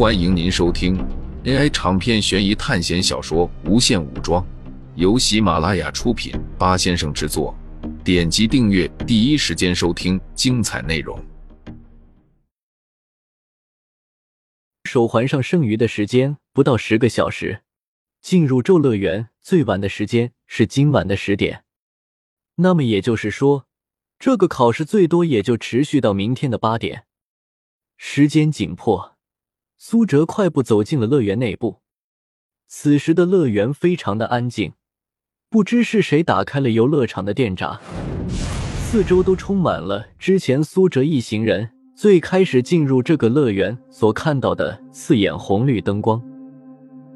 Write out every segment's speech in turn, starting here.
欢迎您收听 AI 长篇悬疑探险小说《无限武装》，由喜马拉雅出品，八先生制作。点击订阅，第一时间收听精彩内容。手环上剩余的时间不到十个小时，进入咒乐园最晚的时间是今晚的十点。那么也就是说，这个考试最多也就持续到明天的八点。时间紧迫，苏哲快步走进了乐园内部。此时的乐园非常的安静，不知是谁打开了游乐场的电闸，四周都充满了之前苏哲一行人最开始进入这个乐园所看到的刺眼红绿灯光，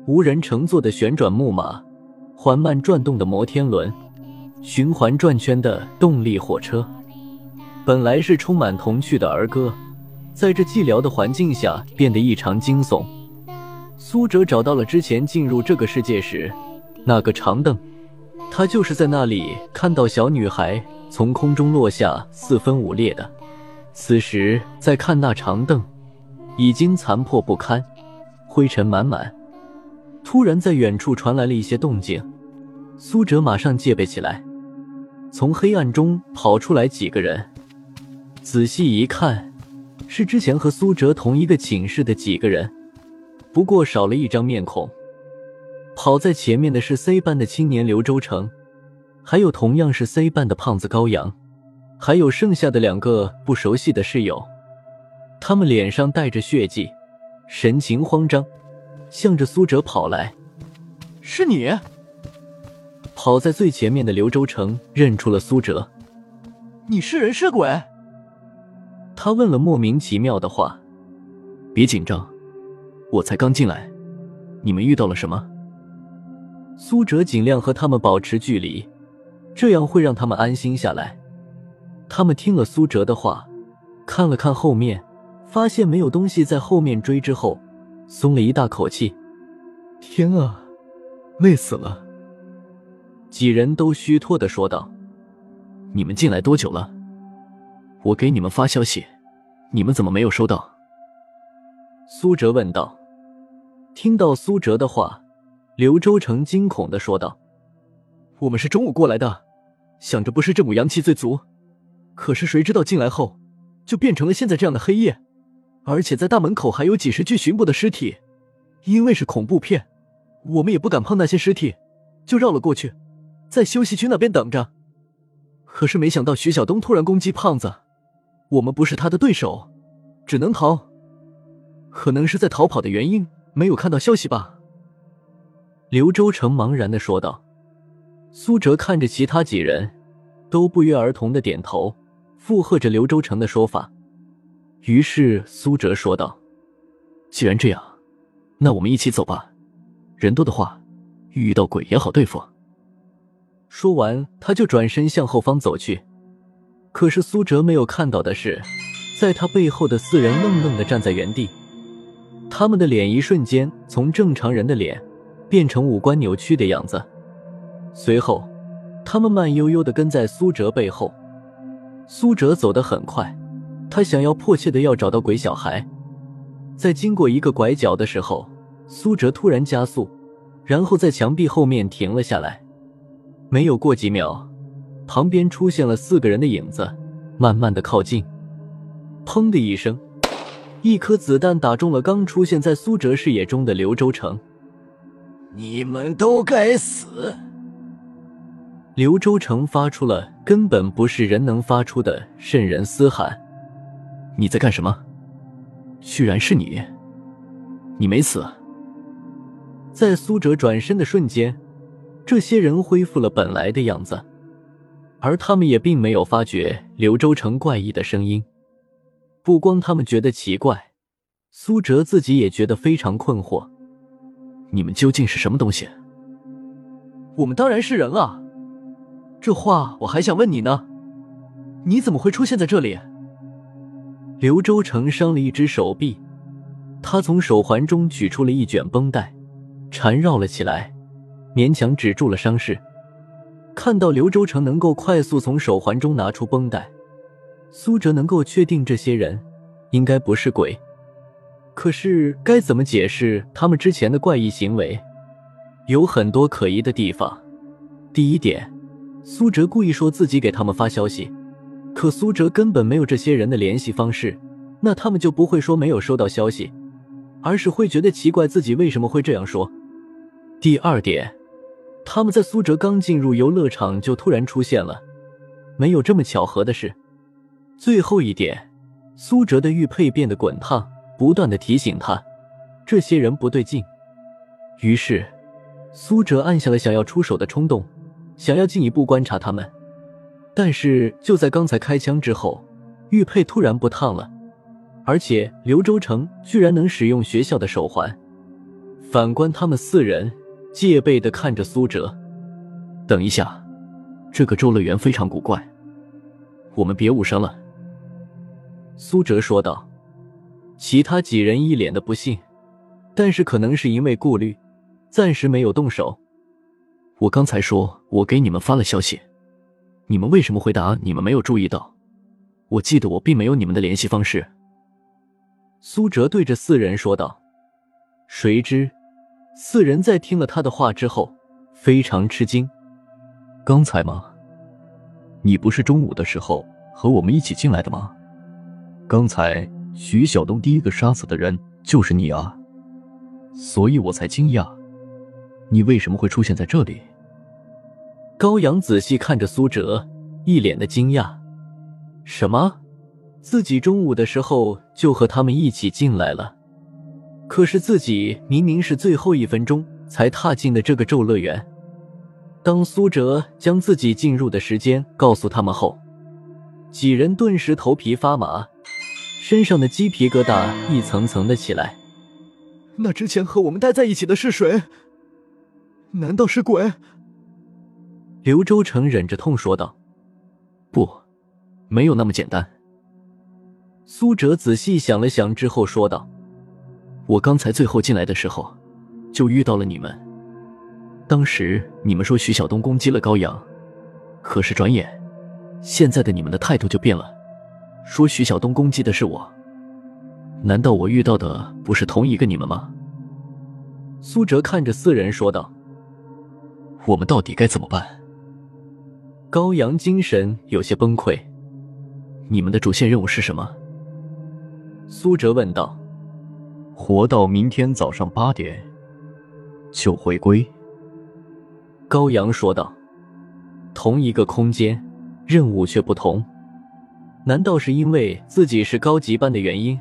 无人乘坐的旋转木马，缓慢转动的摩天轮，循环转圈的动力火车，本来是充满童趣的儿歌。在这寂寥的环境下，变得异常惊悚。苏哲找到了之前进入这个世界时那个长凳，他就是在那里看到小女孩从空中落下四分五裂的。此时再看那长凳，已经残破不堪，灰尘满满。突然在远处传来了一些动静，苏哲马上戒备起来。从黑暗中跑出来几个人，仔细一看。是之前和苏哲同一个寝室的几个人，不过少了一张面孔。跑在前面的是 C 班的青年刘周成，还有同样是 C 班的胖子高阳，还有剩下的两个不熟悉的室友。他们脸上带着血迹，神情慌张，向着苏哲跑来。是你？跑在最前面的刘周成认出了苏哲。你是人是鬼？他问了莫名其妙的话：“别紧张，我才刚进来，你们遇到了什么？”苏哲尽量和他们保持距离，这样会让他们安心下来。他们听了苏哲的话，看了看后面，发现没有东西在后面追之后，松了一大口气。天啊，累死了！几人都虚脱的说道：“你们进来多久了？”我给你们发消息，你们怎么没有收到？苏哲问道。听到苏哲的话，刘周成惊恐的说道：“我们是中午过来的，想着不是这股阳气最足，可是谁知道进来后就变成了现在这样的黑夜，而且在大门口还有几十具巡捕的尸体。因为是恐怖片，我们也不敢碰那些尸体，就绕了过去，在休息区那边等着。可是没想到徐晓东突然攻击胖子。”我们不是他的对手，只能逃。可能是在逃跑的原因，没有看到消息吧？刘周成茫然的说道。苏哲看着其他几人，都不约而同的点头，附和着刘周成的说法。于是苏哲说道：“既然这样，那我们一起走吧。人多的话，遇到鬼也好对付。”说完，他就转身向后方走去。可是苏哲没有看到的是，在他背后的四人愣愣的站在原地，他们的脸一瞬间从正常人的脸变成五官扭曲的样子。随后，他们慢悠悠的跟在苏哲背后。苏哲走得很快，他想要迫切的要找到鬼小孩。在经过一个拐角的时候，苏哲突然加速，然后在墙壁后面停了下来。没有过几秒。旁边出现了四个人的影子，慢慢的靠近。砰的一声，一颗子弹打中了刚出现在苏哲视野中的刘周成。你们都该死！刘周成发出了根本不是人能发出的瘆人嘶喊：“你在干什么？居然是你！你没死！”在苏哲转身的瞬间，这些人恢复了本来的样子。而他们也并没有发觉刘周成怪异的声音，不光他们觉得奇怪，苏哲自己也觉得非常困惑。你们究竟是什么东西？我们当然是人了。这话我还想问你呢，你怎么会出现在这里？刘周成伤了一只手臂，他从手环中取出了一卷绷带，缠绕了起来，勉强止住了伤势。看到刘周成能够快速从手环中拿出绷带，苏哲能够确定这些人应该不是鬼。可是该怎么解释他们之前的怪异行为？有很多可疑的地方。第一点，苏哲故意说自己给他们发消息，可苏哲根本没有这些人的联系方式，那他们就不会说没有收到消息，而是会觉得奇怪自己为什么会这样说。第二点，他们在苏哲刚进入游乐场就突然出现了，没有这么巧合的事。最后一点，苏哲的玉佩变得滚烫，不断的提醒他，这些人不对劲。于是，苏哲按下了想要出手的冲动。想要进一步观察他们，但是就在刚才开枪之后，玉佩突然不烫了，而且刘州城居然能使用学校的手环。反观他们四人，戒备的看着苏哲。等一下，这个周乐园非常古怪，我们别误伤了。苏哲说道。其他几人一脸的不信，但是可能是因为顾虑，暂时没有动手。我刚才说，我给你们发了消息，你们为什么回答你们没有注意到？我记得我并没有你们的联系方式。苏哲对着四人说道。谁知，四人在听了他的话之后，非常吃惊。刚才吗？你不是中午的时候和我们一起进来的吗？刚才徐晓东第一个杀死的人就是你啊，所以我才惊讶。你为什么会出现在这里？高阳仔细看着苏哲，一脸的惊讶。什么？自己中午的时候就和他们一起进来了，可是自己明明是最后一分钟才踏进的这个咒乐园。当苏哲将自己进入的时间告诉他们后，几人顿时头皮发麻，身上的鸡皮疙瘩一层层的起来。那之前和我们待在一起的是谁？难道是鬼？刘周成忍着痛说道：“不，没有那么简单。”苏哲仔细想了想之后说道：“我刚才最后进来的时候，就遇到了你们。当时你们说徐晓东攻击了高阳，可是转眼，现在的你们的态度就变了，说徐晓东攻击的是我。难道我遇到的不是同一个你们吗？”苏哲看着四人说道。我们到底该怎么办？高阳精神有些崩溃。你们的主线任务是什么？苏哲问道。活到明天早上八点就回归。高阳说道。同一个空间，任务却不同。难道是因为自己是高级班的原因，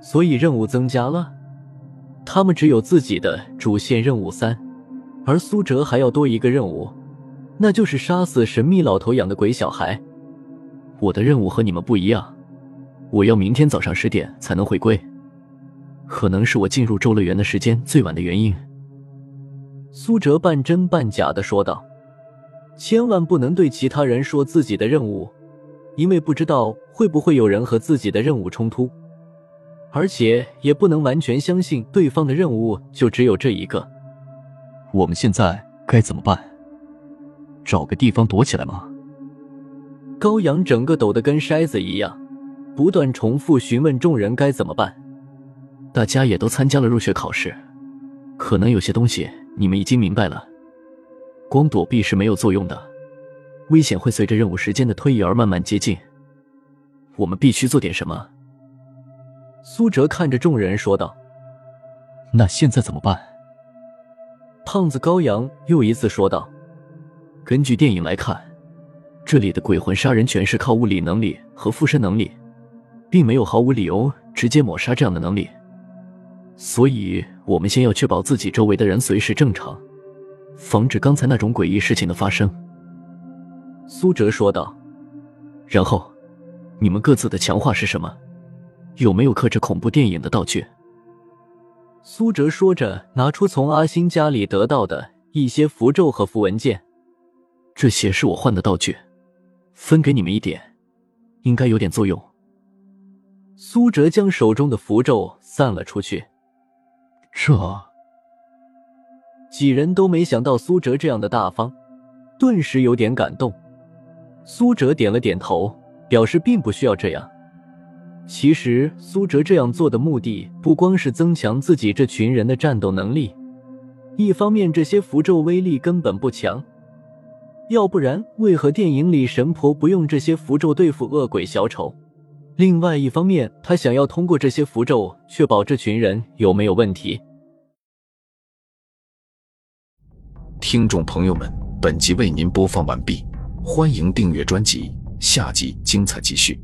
所以任务增加了？他们只有自己的主线任务三。而苏哲还要多一个任务，那就是杀死神秘老头养的鬼小孩。我的任务和你们不一样，我要明天早上十点才能回归。可能是我进入周乐园的时间最晚的原因。苏哲半真半假的说道：“千万不能对其他人说自己的任务，因为不知道会不会有人和自己的任务冲突，而且也不能完全相信对方的任务就只有这一个。”我们现在该怎么办？找个地方躲起来吗？高阳整个抖得跟筛子一样，不断重复询问众人该怎么办。大家也都参加了入学考试，可能有些东西你们已经明白了。光躲避是没有作用的，危险会随着任务时间的推移而慢慢接近。我们必须做点什么。苏哲看着众人说道：“那现在怎么办？”胖子高阳又一次说道：“根据电影来看，这里的鬼魂杀人全是靠物理能力和附身能力，并没有毫无理由直接抹杀这样的能力。所以，我们先要确保自己周围的人随时正常，防止刚才那种诡异事情的发生。”苏哲说道。然后，你们各自的强化是什么？有没有克制恐怖电影的道具？苏哲说着，拿出从阿星家里得到的一些符咒和符文件。这些是我换的道具，分给你们一点，应该有点作用。苏哲将手中的符咒散了出去。这几人都没想到苏哲这样的大方，顿时有点感动。苏哲点了点头，表示并不需要这样。其实苏哲这样做的目的，不光是增强自己这群人的战斗能力，一方面这些符咒威力根本不强，要不然为何电影里神婆不用这些符咒对付恶鬼小丑？另外一方面，他想要通过这些符咒确保这群人有没有问题。听众朋友们，本集为您播放完毕，欢迎订阅专辑，下集精彩继续。